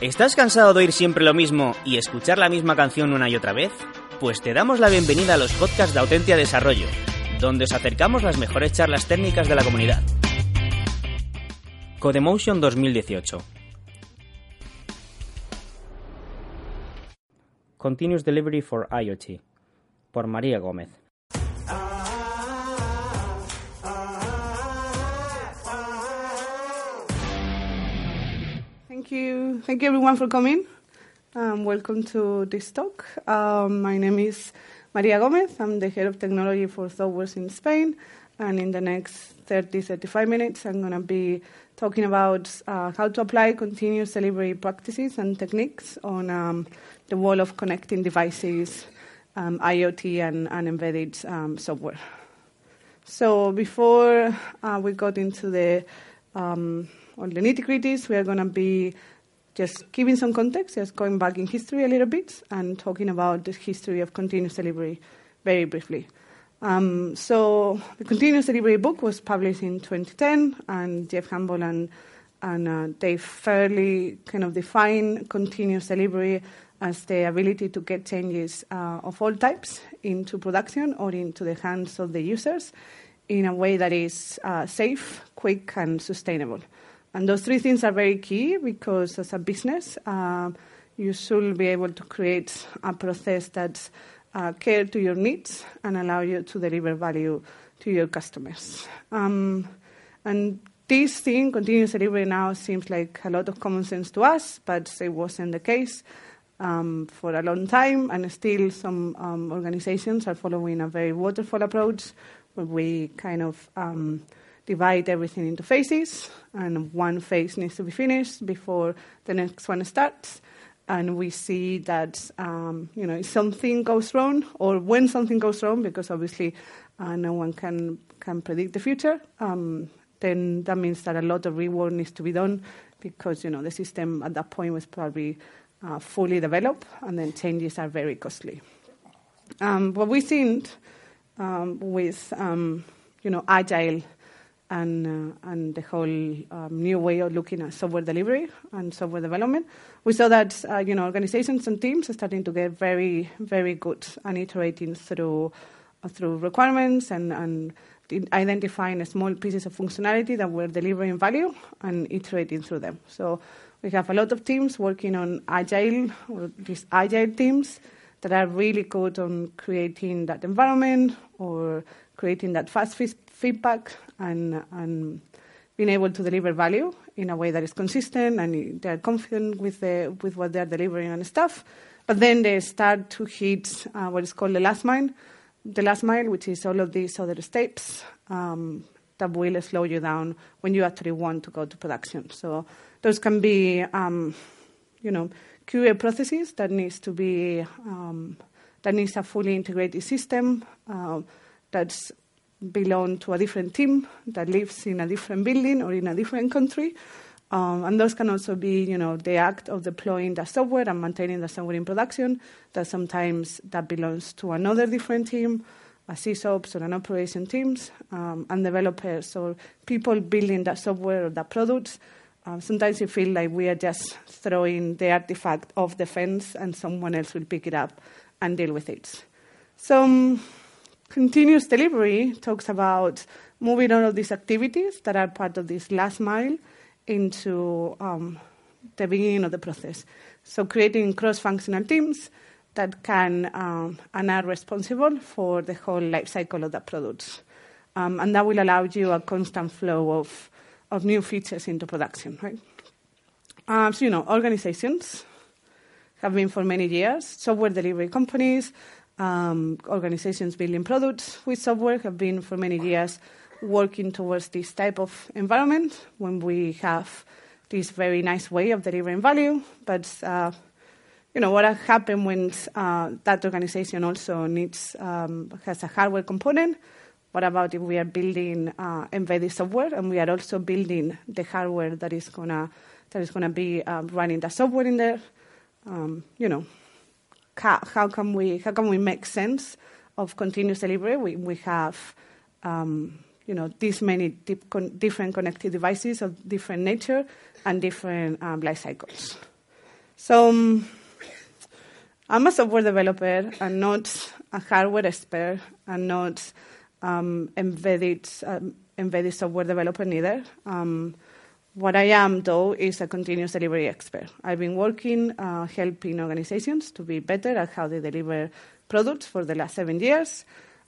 ¿Estás cansado de oír siempre lo mismo y escuchar la misma canción una y otra vez? Pues te damos la bienvenida a los podcasts de Autentia Desarrollo, donde os acercamos las mejores charlas técnicas de la comunidad. Codemotion 2018 Continuous Delivery for IoT por María Gómez. Thank you. Thank you everyone for coming. Um, welcome to this talk. Um, my name is Maria Gomez. I'm the head of technology for Thoughtworks in Spain. And in the next 30, 35 minutes, I'm going to be talking about uh, how to apply continuous delivery practices and techniques on um, the wall of connecting devices, um, IoT, and, and embedded um, software. So before uh, we got into the all the nitty gritties. We are going to be just giving some context, just going back in history a little bit and talking about the history of continuous delivery very briefly. Um, so the continuous delivery book was published in 2010, and Jez Humble and and uh, Dave Farley kind of define continuous delivery as the ability to get changes uh, of all types into production or into the hands of the users in a way that is uh, safe, quick, and sustainable. And those three things are very key because as a business, uh, you should be able to create a process that's uh, care to your needs and allow you to deliver value to your customers. Um, and this thing, continuous delivery, now seems like a lot of common sense to us, but it wasn't the case um, for a long time, and still some um, organizations are following a very waterfall approach where we kind of um, divide everything into phases, and one phase needs to be finished before the next one starts. And we see that um, you know if something goes wrong, or when something goes wrong, because obviously uh, no one can can predict the future. Um, then that means that a lot of rework needs to be done because you know the system at that point was probably uh, fully developed, and then changes are very costly. Um, what we think um, with um, you know agile and, uh, and the whole um, new way of looking at software delivery and software development, we saw that uh, you know organizations and teams are starting to get very very good and iterating through uh, through requirements and, and identifying small pieces of functionality that were delivering value and iterating through them. So we have a lot of teams working on agile or these agile teams that are really good on creating that environment or creating that fast feedback and, and being able to deliver value in a way that is consistent and they're confident with, the, with what they're delivering and stuff. But then they start to hit uh, what is called the last mile, the last mile, which is all of these other steps um, that will slow you down when you actually want to go to production. So those can be, um, you know, QA processes that needs to be um, that needs a fully integrated system uh, that's belong to a different team that lives in a different building or in a different country. Um, and those can also be, you know, the act of deploying the software and maintaining the software in production. That sometimes that belongs to another different team, a SysOps or an operation teams, um, and developers or people building that software or the products. Um, sometimes you feel like we are just throwing the artifact off the fence and someone else will pick it up and deal with it. So um, Continuous delivery talks about moving all of these activities that are part of this last mile into um, the beginning of the process. So creating cross-functional teams that can um, and are responsible for the whole life cycle of the product. Um, and that will allow you a constant flow of, of new features into production, right? Um, so, you know, organizations have been for many years, software delivery companies, um, organizations building products with software have been for many years working towards this type of environment when we have this very nice way of delivering value. But uh, you know what happens when uh, that organization also needs um, has a hardware component? What about if we are building uh, embedded software and we are also building the hardware that is gonna that is gonna be um, running the software in there? Um, you know, how, how, can we how can we make sense of continuous delivery? We we have um, you know these many con- different connected devices of different nature and different um, life cycles. So. Um, I'm a software developer and not a hardware expert and not um, embedded, um, embedded software developer neither. What I am, though, is a continuous delivery expert. I've been working uh, helping organizations to be better at how they deliver products for the last seven years.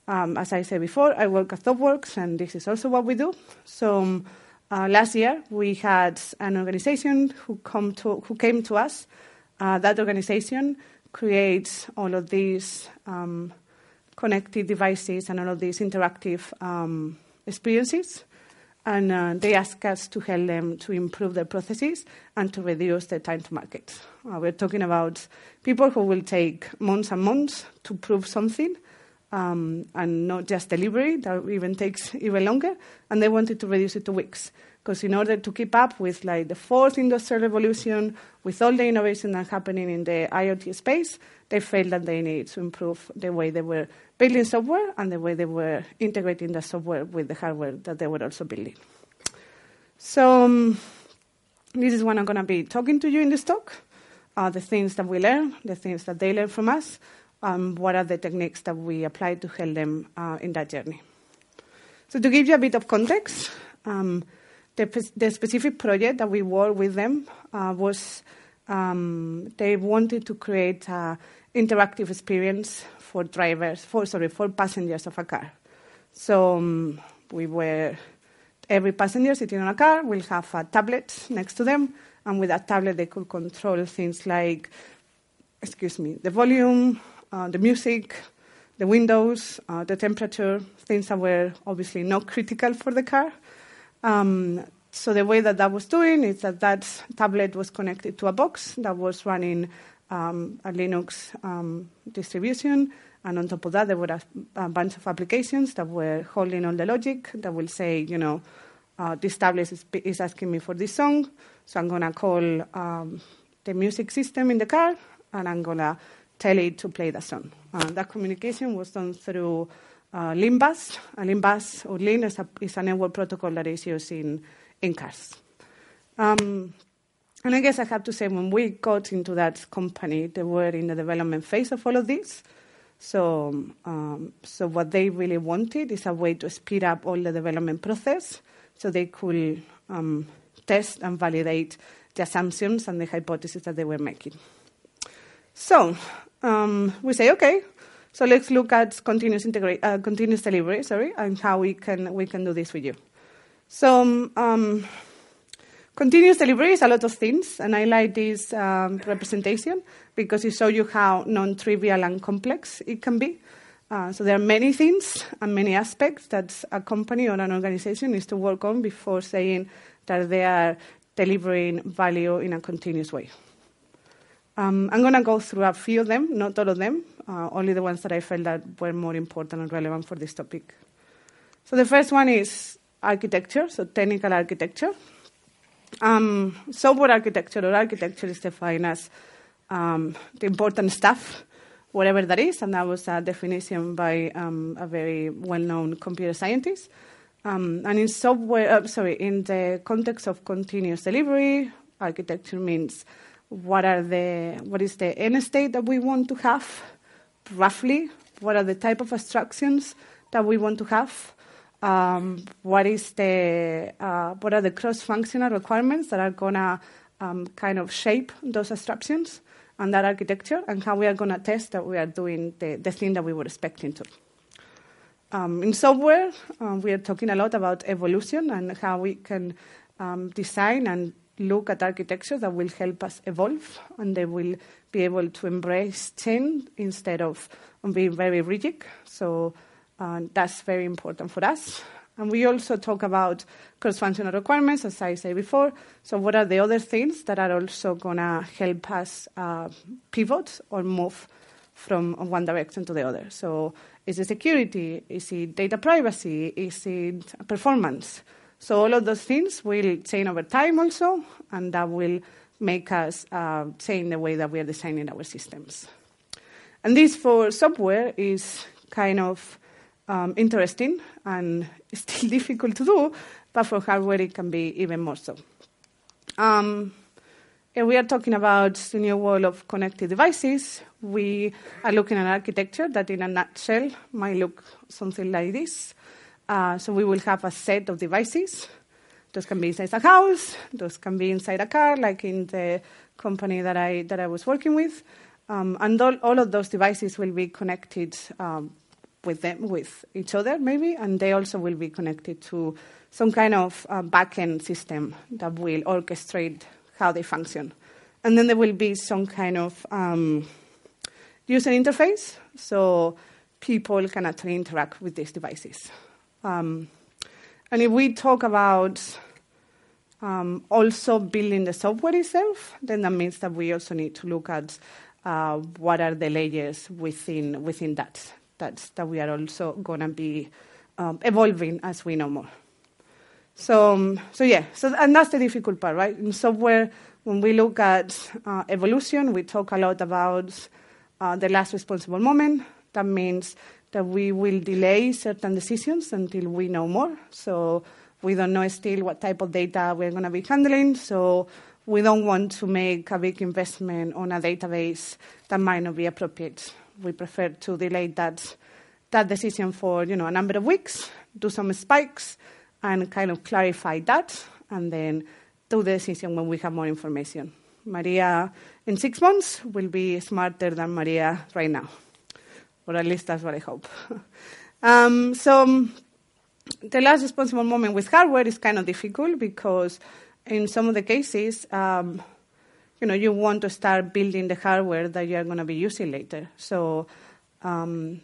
Um, as I said before, I work at ThoughtWorks, and this is also what we do. So um, uh, last year, we had an organization who, come to, who came to us. Uh, that organization creates all of these um, connected devices and all of these interactive um, experiences. And uh, they ask us to help them to improve their processes and to reduce the time to market. Uh, we're talking about people who will take months and months to prove something, um, and not just delivery, that even takes even longer, and they wanted to reduce it to weeks. Because in order to keep up with like the fourth industrial revolution, with all the innovation that's happening in the IoT space, they felt that they needed to improve the way they were building software and the way they were integrating the software with the hardware that they were also building. So um, this is what I'm going to be talking to you in this talk. Uh, the things that we learn, the things that they learn from us, um, what are the techniques that we apply to help them uh, in that journey. So to give you a bit of context, um, the, the, specific project that we worked with them uh, was um, they wanted to create an interactive experience for drivers, for sorry, for passengers of a car. So um, we were every passenger sitting on a car will have a tablet next to them, and with that tablet they could control things like, excuse me, the volume, uh, the music, the windows, uh, the temperature, things that were obviously not critical for the car. Um, so the way that that was doing is that that tablet was connected to a box that was running um, a Linux um, distribution, and on top of that, there were a, a, bunch of applications that were holding all the logic that will say, you know, uh, this tablet is, is, asking me for this song, so I'm going to call um, the music system in the car, and I'm going to tell it to play the song. Uh, that communication was done through uh, LIN bus. A LIN bus or LIN is a, is a network protocol that is used in, in cars. Um, and I guess I have to say, when we got into that company, they were in the development phase of all of this. So, um, so what they really wanted is a way to speed up all the development process, so they could um, test and validate the assumptions and the hypotheses that they were making. So um, we say, okay, so let's look at continuous, uh, continuous delivery, sorry, and how we can, we can do this with you. So um, continuous delivery is a lot of things, and I like this um, representation because it shows you how non-trivial and complex it can be. Uh, so there are many things and many aspects that a company or an organization needs to work on before saying that they are delivering value in a continuous way. Um, I'm going to go through a few of them, not all of them, uh, only the ones that I felt that were more important and relevant for this topic. So the first one is architecture, so technical architecture. Um, software architecture or architecture is defined as um, the important stuff, whatever that is, and that was a definition by um, a very well-known computer scientist. Um, and in software, uh, sorry, in the context of continuous delivery, architecture means what are the what is the end state that we want to have roughly? What are the type of abstractions that we want to have? Um, what is the uh, what are the cross-functional requirements that are gonna um, kind of shape those abstractions and that architecture and how we are gonna test that we are doing the, the thing that we were expecting to. Um, in software um, we are talking a lot about evolution and how we can um, design and look at architecture that will help us evolve and they will be able to embrace change instead of being very rigid. So uh, that's very important for us. And we also talk about cross-functional requirements, as I said before. So what are the other things that are also going to help us uh, pivot or move from one direction to the other? So is it security? Is it data privacy? Is it performance? So all of those things will change over time also, and that will make us uh, change the way that we are designing our systems. And this for software is kind of um, interesting and still difficult to do, but for hardware it can be even more so. Um, we are talking about the new world of connected devices. We are looking at architecture that, in a nutshell, might look something like this. Uh, so we will have a set of devices. Those can be inside a house. Those can be inside a car, like in the company that I that I was working with. Um, and all, all, of those devices will be connected um, with them, with each other, maybe, and they also will be connected to some kind of uh, backend system that will orchestrate how they function. And then there will be some kind of um, user interface, so people can actually interact with these devices. Um, and if we talk about um, also building the software itself, then that means that we also need to look at uh, what are the layers within within that that that we are also going to be um, evolving as we know more. So um, so yeah, so and that's the difficult part, right? In software, when we look at uh, evolution, we talk a lot about uh, the last responsible moment. That means that we will delay certain decisions until we know more. So we don't know still what type of data we're going to be handling. So we don't want to make a big investment on a database that might not be appropriate. We prefer to delay that that decision for you know a number of weeks, do some spikes, and kind of clarify that, and then do the decision when we have more information. Maria in six months will be smarter than Maria right now, or at least that's what I hope. um, so the last responsible moment with hardware is kind of difficult because in some of the cases, um, you know, you want to start building the hardware that you are going to be using later. So, um,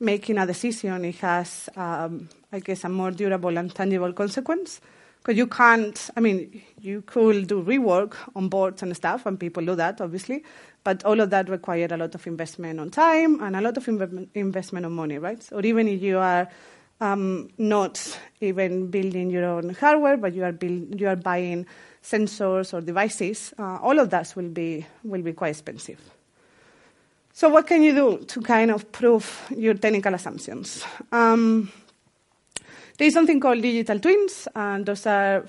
making a decision it has, um, I guess, a more durable and tangible consequence. Because you can't, I mean, you could do rework on boards and stuff, and people do that, obviously, but all of that requires a lot of investment on time and a lot of inv- investment on money, right? Or even if you are um, not even building your own hardware, but you are, build, you are buying sensors or devices, uh, all of that will be, will be quite expensive. So what can you do to kind of prove your technical assumptions? Um, there is something called digital twins, and those are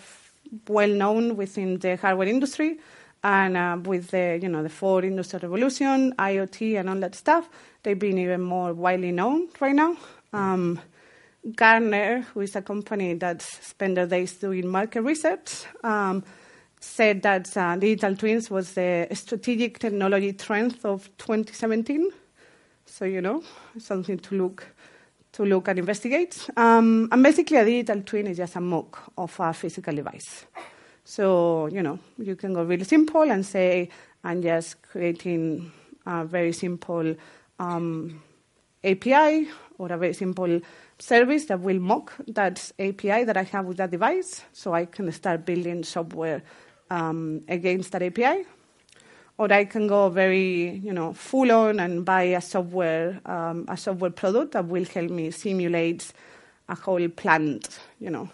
well known within the hardware industry. And uh, with the, you know, the fourth industrial revolution, IoT, and all that stuff, they've been even more widely known right now. Um, Gartner, who is a company that spent their days doing market research, um, said that uh, digital twins was the strategic technology trend of 2017. So you know, something to look to look and investigate. Um, and basically, a digital twin is just a mock of a physical device. So you know, you can go really simple and say, I'm just creating a very simple um, API or a very simple service that will mock that API that I have with that device, so I can start building software um, against that API. Or I can go very, you know, full on and buy a software, um, a software product that will help me simulate a whole plant, you know.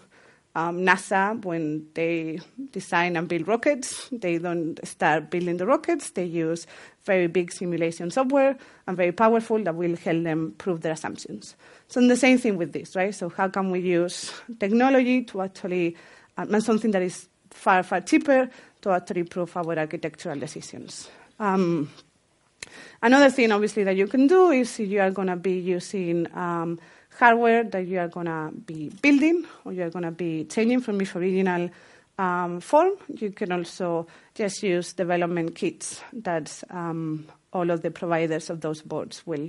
Um, NASA, when they design and build rockets, they don't start building the rockets. They use very big simulation software and very powerful that will help them prove their assumptions. So the same thing with this, right? So how can we use technology to actually, um, and something that is far, far cheaper to actually prove our architectural decisions. Um, another thing, obviously, that you can do is you are going to be using um, hardware that you are going to be building or you are going to be changing from its original um, form. You can also just use development kits that um, all of the providers of those boards will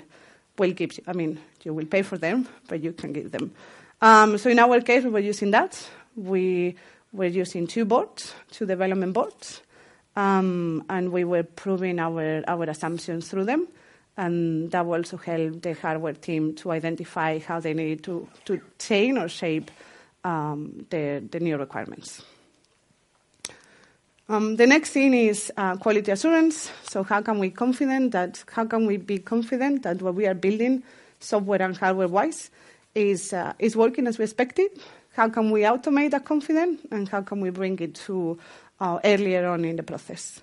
will give you. I mean, you will pay for them, but you can give them. Um, so in our case, we were using that. We were using two boards, two development boards, um, and we were proving our, our assumptions through them. And that will also help the hardware team to identify how they need to, to change or shape um, the, the new requirements. Um, the next thing is uh, quality assurance. So how can we confident that how can we be confident that what we are building, software and hardware wise, is uh, is working as we expected? How can we automate that confidence, and how can we bring it to uh, earlier on in the process?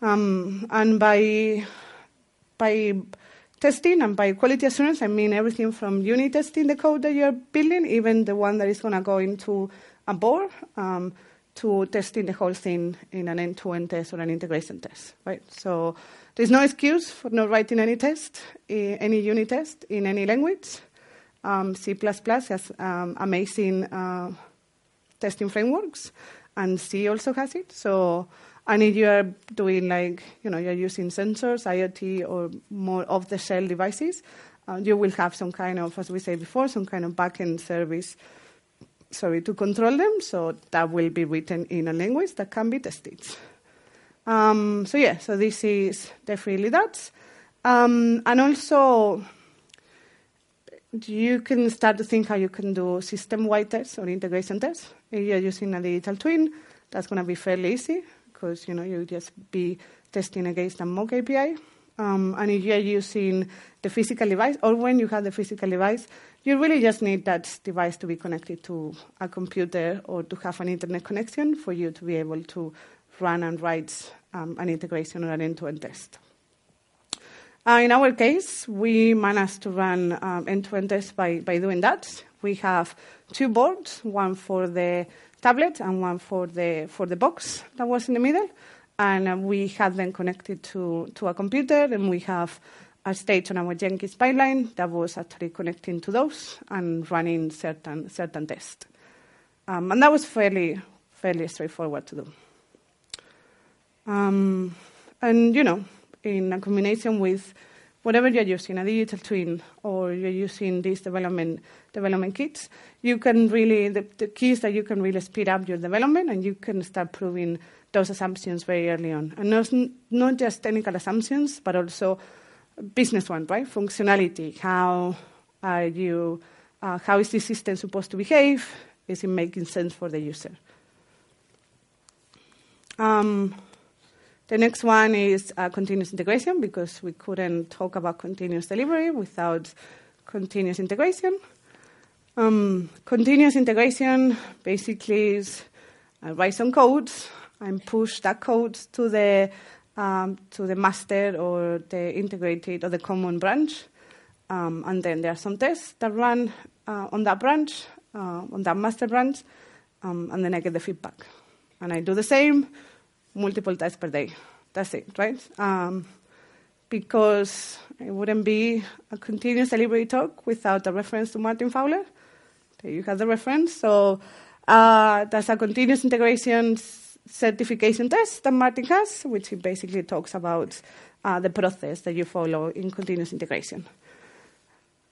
Um, and by by testing and by quality assurance, I mean everything from unit testing the code that you're building, even the one that is going to go into a board. Um, to testing the whole thing in an end-to-end test or an integration test, right? So there's no excuse for not writing any test, any unit test in any language. Um, C++ has um, amazing uh, testing frameworks, and C also has it. So, and if you are doing like, you know, you're using sensors, IoT, or more off-the-shelf devices, uh, you will have some kind of, as we said before, some kind of backend service sorry, to control them. So that will be written in a language that can be tested. Um, so yeah, so this is definitely that. Um, and also, you can start to think how you can do system-wide tests or integration tests. If you're using a digital twin, that's going to be fairly easy because you know you just be testing against a mock API. Um, and if you're using the physical device, or when you have the physical device, you really just need that device to be connected to a computer or to have an internet connection for you to be able to run and write um, an integration or an end-to-end test. Uh, in our case, we managed to run um, end-to-end tests by, by doing that. We have two boards, one for the tablet and one for the, for the box that was in the middle. And uh, we had them connected to, to a computer, and we have a stage on our Jenkins pipeline that was actually connecting to those and running certain certain tests. Um, and that was fairly fairly straightforward to do. Um, and you know, in a combination with whatever you're using, a digital twin, or you're using these development development kits, you can really the, the key is that you can really speed up your development and you can start proving those assumptions very early on, and not, not just technical assumptions, but also business one, right? Functionality. How are you? Uh, how is this system supposed to behave? Is it making sense for the user? Um, the next one is uh, continuous integration because we couldn't talk about continuous delivery without continuous integration. Um, continuous integration basically is I uh, write some code and push that code to the um, to the master or the integrated or the common branch. Um, and then there are some tests that run uh, on that branch, uh, on that master branch, um, and then I get the feedback. And I do the same multiple times per day. That's it, right? Um, because it wouldn't be a continuous delivery talk without a reference to Martin Fowler. There you have the reference. So uh, that's a continuous integration certification test that Martin has, which he basically talks about uh, the process that you follow in continuous integration.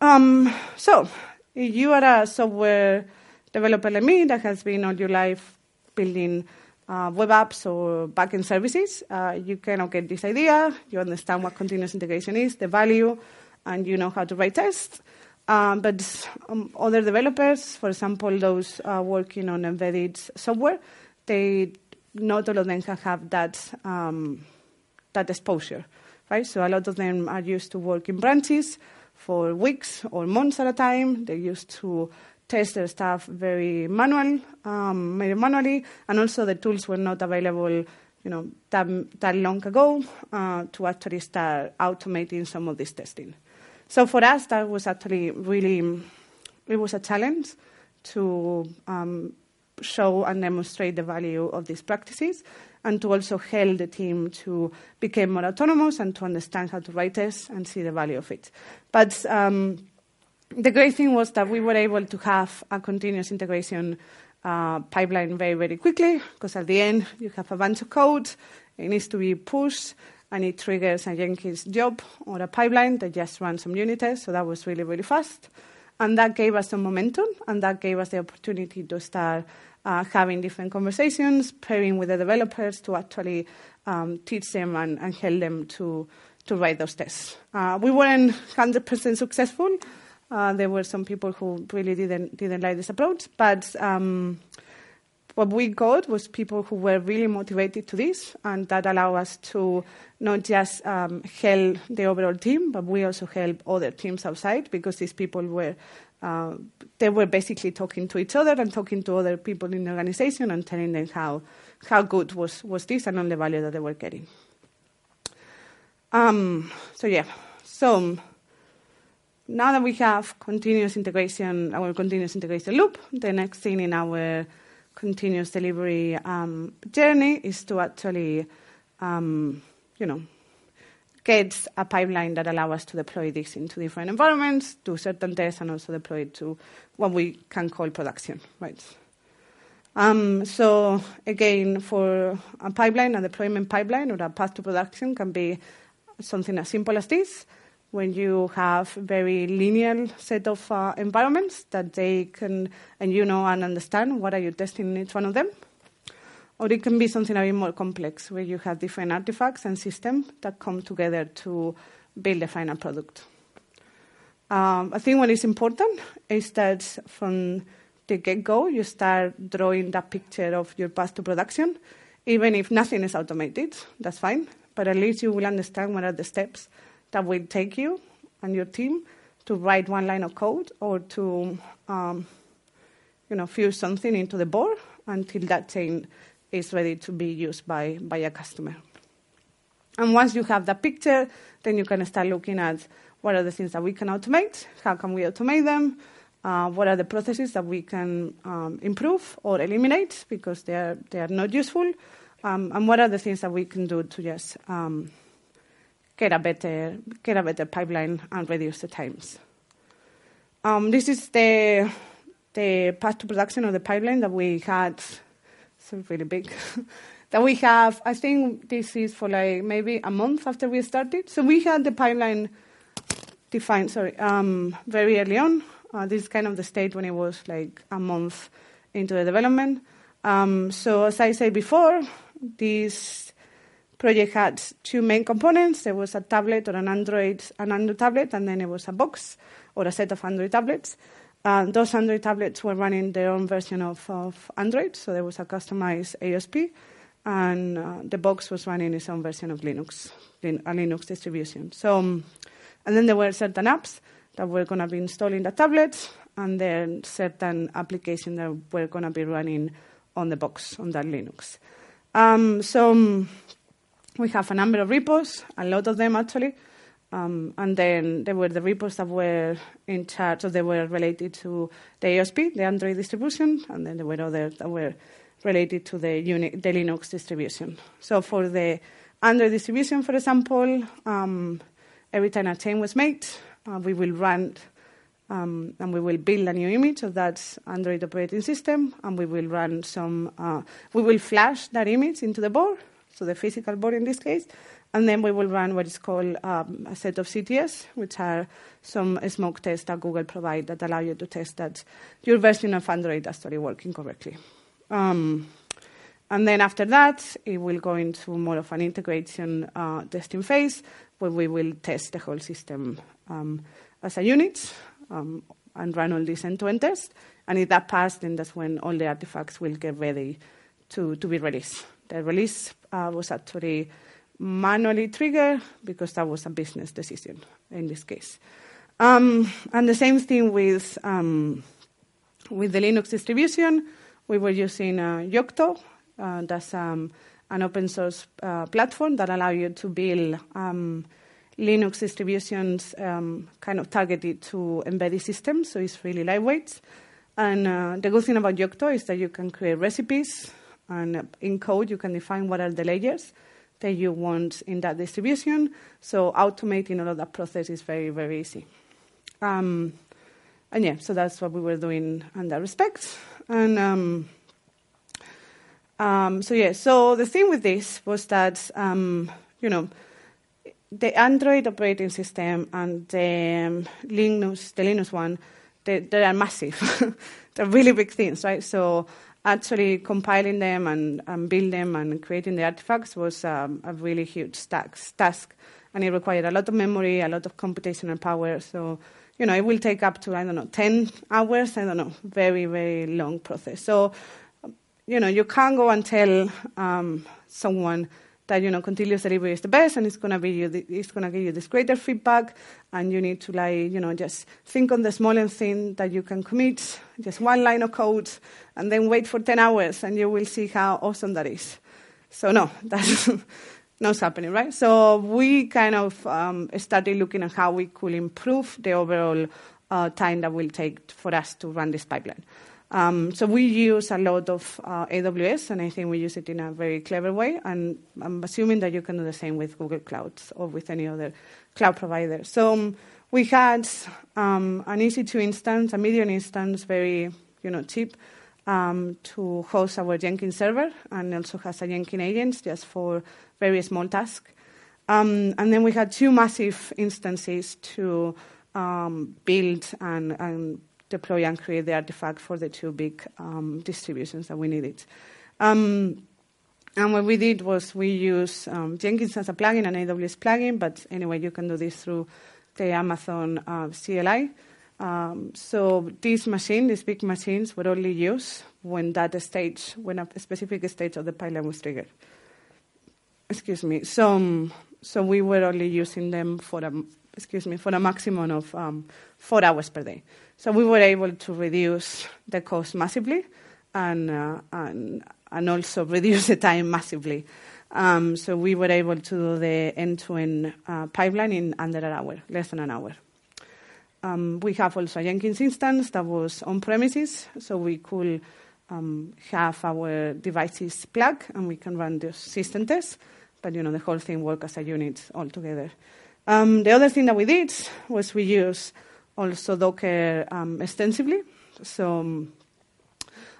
Um, so, if you are a software developer like me that has been all your life building uh, web apps or backend services, uh, you kind of get this idea. You understand what continuous integration is, the value, and you know how to write tests. Um, but um, other developers, for example, those uh, working on embedded software, they not all of them can have that um, that exposure, right? So a lot of them are used to work in branches for weeks or months at a time. They're used to test their stuff very manual, um, manually, and also the tools were not available, you know, that, that long ago uh, to actually start automating some of this testing. So for us, that was actually really, it was a challenge to um, show and demonstrate the value of these practices and to also help the team to become more autonomous and to understand how to write tests and see the value of it. But um, the great thing was that we were able to have a continuous integration uh, pipeline very, very quickly because at the end you have a bunch of code, it needs to be pushed, and it triggers a Jenkins job or a pipeline that just runs some unit tests. So that was really, really fast. And that gave us some momentum, and that gave us the opportunity to start uh, having different conversations, pairing with the developers to actually um, teach them and, and, help them to to write those tests. Uh, we weren't 100% successful. Uh, there were some people who really didn't didn't like this approach, but um, what we got was people who were really motivated to this, and that allowed us to not just um, help the overall team, but we also help other teams outside because these people were uh, they were basically talking to each other and talking to other people in the organization and telling them how how good was was this and all the value that they were getting. Um, so yeah, so now that we have continuous integration, our continuous integration loop, the next thing in our continuous delivery um, journey is to actually, um, you know, get a pipeline that allows us to deploy this into different environments, do certain tests, and also deploy it to what we can call production, right? Um, so again, for a pipeline, a deployment pipeline or a path to production can be something as simple as this when you have a very linear set of uh, environments that they can, and you know and understand what are you testing in each one of them. Or it can be something a bit more complex, where you have different artifacts and systems that come together to build a final product. Um, I think what is important is that from the get-go, you start drawing that picture of your path to production. Even if nothing is automated, that's fine, but at least you will understand what are the steps that will take you and your team to write one line of code or to um, you know, fuse something into the board until that chain is ready to be used by, by a customer. And once you have that picture, then you can start looking at what are the things that we can automate, how can we automate them, uh, what are the processes that we can um, improve or eliminate because they are, they are not useful, um, and what are the things that we can do to just um, get a better get a better pipeline and reduce the times. Um, this is the the path to production of the pipeline that we had. So really big. that we have. I think this is for like maybe a month after we started. So we had the pipeline defined. Sorry, um, very early on. Uh, this is kind of the state when it was like a month into the development. Um, so as I said before, this project had two main components. There was a tablet or an Android, an Android tablet, and then it was a box or a set of Android tablets. Those Android tablets were running their own version of, of Android, so there was a customized AOSP, and uh, the box was running its own version of Linux, a Linux distribution. So, and then there were certain apps that were going to be installed in the tablets, and then certain applications that were going to be running on the box on that Linux. Um, so we have a number of repos, a lot of them actually. Um, and then there were the repos that were in charge, or they were related to the AOSP, the Android distribution, and then there were others that were related to the, Uni- the Linux distribution. So for the Android distribution, for example, um, every time a change was made, uh, we will run um, and we will build a new image of that Android operating system, and we will run some, uh, we will flash that image into the board, so the physical board in this case. And then we will run what is called um, a set of CTS, which are some smoke tests that Google provide that allow you to test that your version of Android is actually working correctly. Um, and then after that, it will go into more of an integration uh, testing phase where we will test the whole system um, as a unit um, and run all these end-to-end tests. And if that passes, then that's when all the artifacts will get ready to, to be released. The release uh, was actually manually triggered because that was a business decision in this case. Um, and the same thing with um, with the Linux distribution. We were using uh, Yocto. Uh, that's um, an open source uh, platform that allows you to build um, Linux distributions um, kind of targeted to embedded systems, so it's really lightweight. And uh, the good thing about Yocto is that you can create recipes and in code, you can define what are the layers that you want in that distribution. So automating all of that process is very, very easy. Um, and yeah, so that's what we were doing in that respect. And um, um, so yeah, so the thing with this was that um, you know the Android operating system and the um, Linux, the Linux one, they, they are massive. They're really big things, right? So actually compiling them and, and building them and creating the artifacts was um, a really huge task. and it required a lot of memory, a lot of computational power. So, you know, it will take up to, I don't know, 10 hours, I don't know, very, very long process. So, you know, you can't go and tell um, someone that you know continuous delivery is the best and it's to be you it's going to give you this greater feedback and you need to like you know just think on the smallest thing that you can commit just one line of code and then wait for 10 hours and you will see how awesome that is. So no that's not happening right? So we kind of um, started looking at how we could improve the overall uh, time that will take for us to run this pipeline um, so we use a lot of uh, AWS, and I think we use it in a very clever way. And I'm assuming that you can do the same with Google Clouds or with any other cloud provider. So um, we had um, an EC2 instance, a medium instance, very you know cheap, um, to host our Jenkins server, and also has a Jenkins agent just for very small tasks. Um, and then we had two massive instances to um, build and, and deploy and create the artifact for the two big um, distributions that we needed. Um, and what we did was we use um, Jenkins as a plugin, an AWS plugin, but anyway, you can do this through the Amazon uh, CLI. Um, so these machines, these big machines, were only used when that stage, when a specific stage of the pipeline was triggered. Excuse me. So, um, so we were only using them for a, excuse me, for a maximum of um, four hours per day. So we were able to reduce the cost massively and, uh, and, and also reduce the time massively. Um, so we were able to do the end-to-end uh, pipeline in under an hour, less than an hour. Um, we have also a Jenkins instance that was on premises, so we could um, have our devices plugged and we can run the system tests, but you know the whole thing work as a unit altogether. Um, the other thing that we did was we used also Docker um, extensively. So um,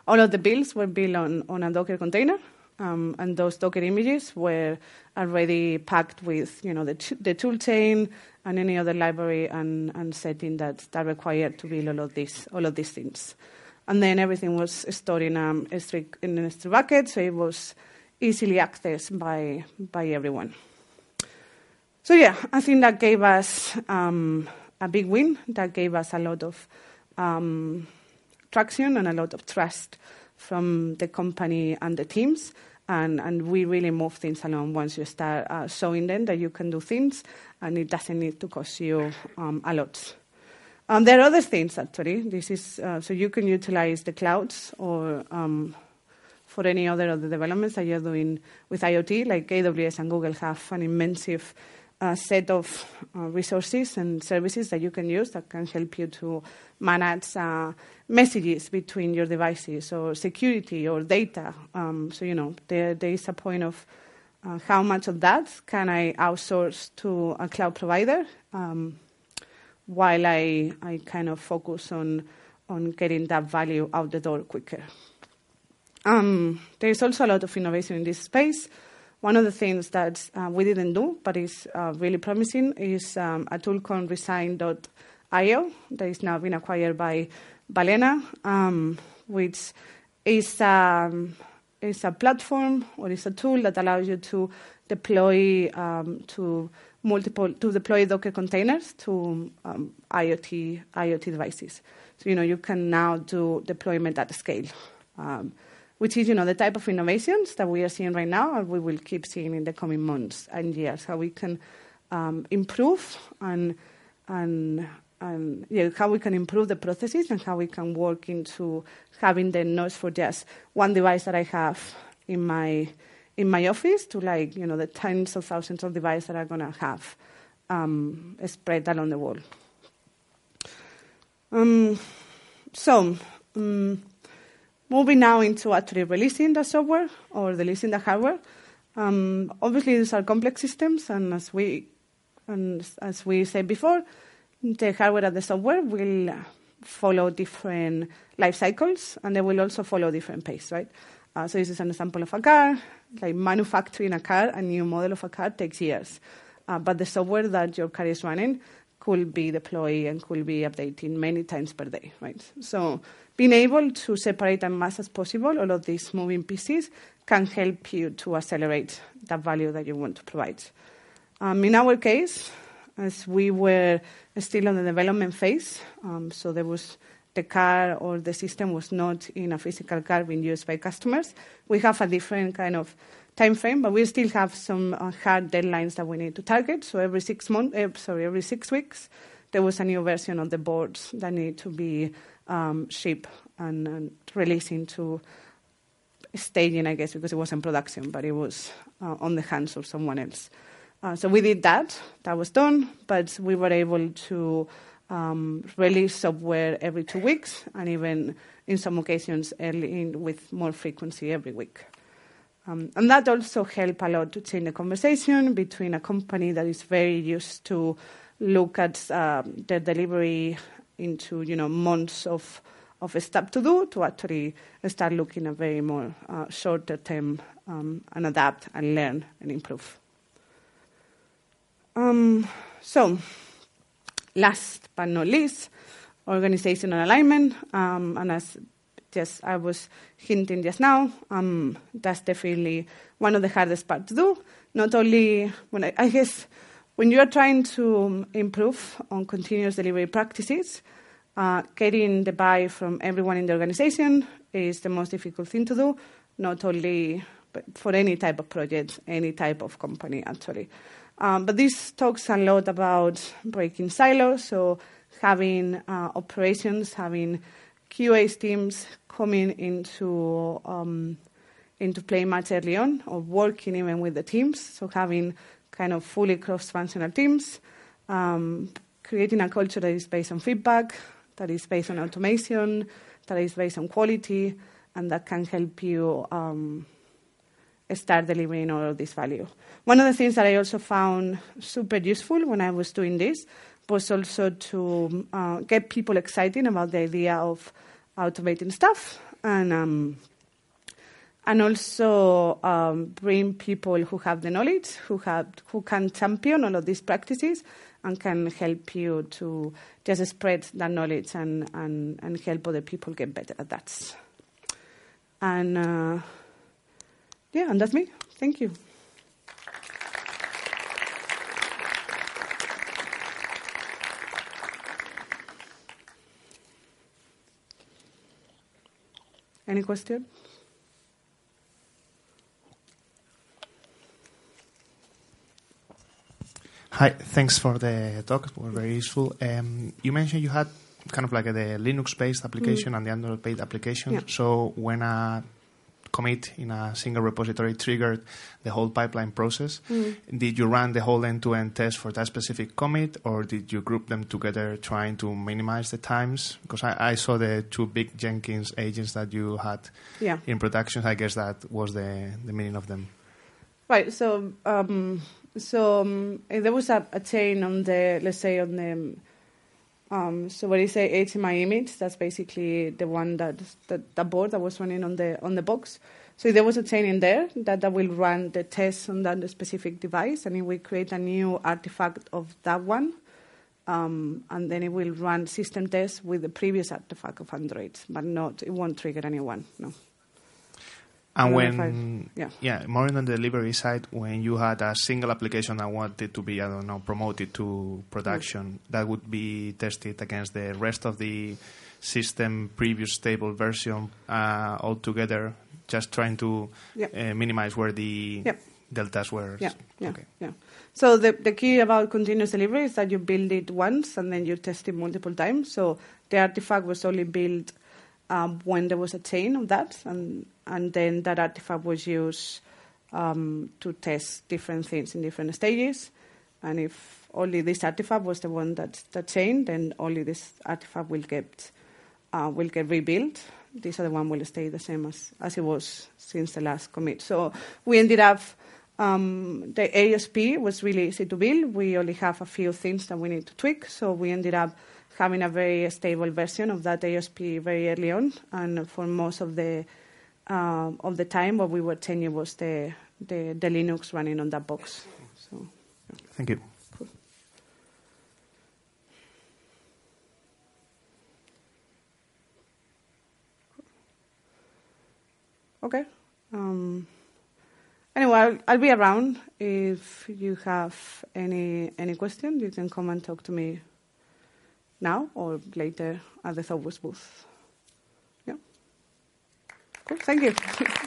all of the builds were built on, on a Docker container, um, and those Docker images were already packed with you know the, t- the tool chain and any other library and, and setting that, that required to build all of these all of these things. And then everything was stored in um, a S3, in an S3 bucket, so it was easily accessed by by everyone. So yeah, I think that gave us um, a big win that gave us a lot of um, traction and a lot of trust from the company and the teams. And, and we really move things along once you start uh, showing them that you can do things and it doesn't need to cost you um, a lot. Um, there are other things actually. This is uh, so you can utilize the clouds or um, for any other of the developments that you're doing with IoT, like AWS and Google have an immense a set of uh, resources and services that you can use that can help you to manage uh, messages between your devices or security or data. Um, so, you know, there, there is a point of uh, how much of that can I outsource to a cloud provider um, while I, I kind of focus on, on getting that value out the door quicker. Um, there is also a lot of innovation in this space. One of the things that uh, we didn't do, but is uh, really promising, is um, a tool called Resin.io that is now being acquired by Balena, um, which is, um, is a platform or is a tool that allows you to deploy um, to multiple to deploy Docker containers to um, IoT IoT devices. So you know you can now do deployment at scale. Um, which is, you know, the type of innovations that we are seeing right now and we will keep seeing in the coming months and years, how we can um, improve and, and, and how we can improve the processes and how we can work into having the nodes for just one device that I have in my in my office to like you know the tens of thousands of devices that are going to have um, spread along the world. Um, so um, Moving now into actually releasing the software or releasing the hardware. Um, obviously, these are complex systems, and as we and as we said before, the hardware and the software will follow different life cycles, and they will also follow different pace, right? Uh, so this is an example of a car. Like manufacturing a car, a new model of a car takes years, uh, but the software that your car is running could be deployed and could be updated many times per day, right? So being able to separate as much as possible all of these moving pieces can help you to accelerate the value that you want to provide. Um, in our case, as we were still on the development phase, um, so there was the car or the system was not in a physical car being used by customers. We have a different kind of time frame, but we still have some uh, hard deadlines that we need to target. So every six months, uh, sorry, every six weeks, there was a new version of the boards that need to be um, shipped and, and released into staging, I guess, because it was in production, but it was uh, on the hands of someone else. Uh, so we did that. That was done, but we were able to um, release software every two weeks, and even in some occasions in, with more frequency every week. Um, and that also helped a lot to change the conversation between a company that is very used to look at um, their delivery into you know months of of stuff to do to actually start looking a very more uh, shorter term um, and adapt and learn and improve. Um, so, last but not least, organizational alignment. Um, and as just I was hinting just now, um, that's definitely one of the hardest parts to do. Not only when I, I guess when you are trying to improve on continuous delivery practices, uh, getting the buy from everyone in the organization is the most difficult thing to do, not only for any type of project, any type of company, actually. Um, but this talks a lot about breaking silos, so having uh, operations, having QA teams coming into um, into play much early on, or working even with the teams. So having kind of fully cross-functional teams, um, creating a culture that is based on feedback, that is based on automation, that is based on quality, and that can help you um, start delivering all of this value. One of the things that I also found super useful when I was doing this was also to uh, get people excited about the idea of automating stuff and um, and also um, bring people who have the knowledge, who have who can champion all of these practices, and can help you to just spread that knowledge and, and, and help other people get better at that. And uh, yeah, and that's me. Thank you. Any question? Hi, thanks for the talk. It was very useful. Um, you mentioned you had kind of like a, the Linux-based application mm. and the Android-based application. Yeah. So when a commit in a single repository triggered the whole pipeline process, mm. did you run the whole end-to-end test for that specific commit, or did you group them together trying to minimize the times? Because I, I saw the two big Jenkins agents that you had yeah. in production. I guess that was the, the meaning of them. Right. So um, so um, there was a, a, chain on the, let's say, on the, um, so when you say HMI image, that's basically the one that, that the board that was running on the on the box. So there was a chain in there that, that will run the test on that specific device, and it will create a new artifact of that one, um, and then it will run system tests with the previous artifact of Android, but not it won't trigger anyone. No. And when, yeah. yeah, more on the delivery side, when you had a single application that wanted to be, I don't know, promoted to production, that would be tested against the rest of the system previous stable version uh, altogether, just trying to uh, minimize where the yeah. deltas were. Yeah, yeah, okay. yeah. So the, the key about continuous delivery is that you build it once and then you test it multiple times. So the artifact was only built um, when there was a chain of that, and and then that artifact was used um, to test different things in different stages. And if only this artifact was the one that that changed, then only this artifact will get uh, will get rebuilt. This other one will stay the same as as it was since the last commit. So we ended up. Um, the ASP was really easy to build. We only have a few things that we need to tweak, so we ended up having a very stable version of that ASP very early on, and for most of the uh, of the time, what we were changing was the, the, the Linux running on that box. So, yeah. Thank you. Cool. Okay. Um, anyway, I'll, I'll be around. If you have any any question, you can come and talk to me now or later at the ThoughtWorks booth. Yeah. Cool. Thank you.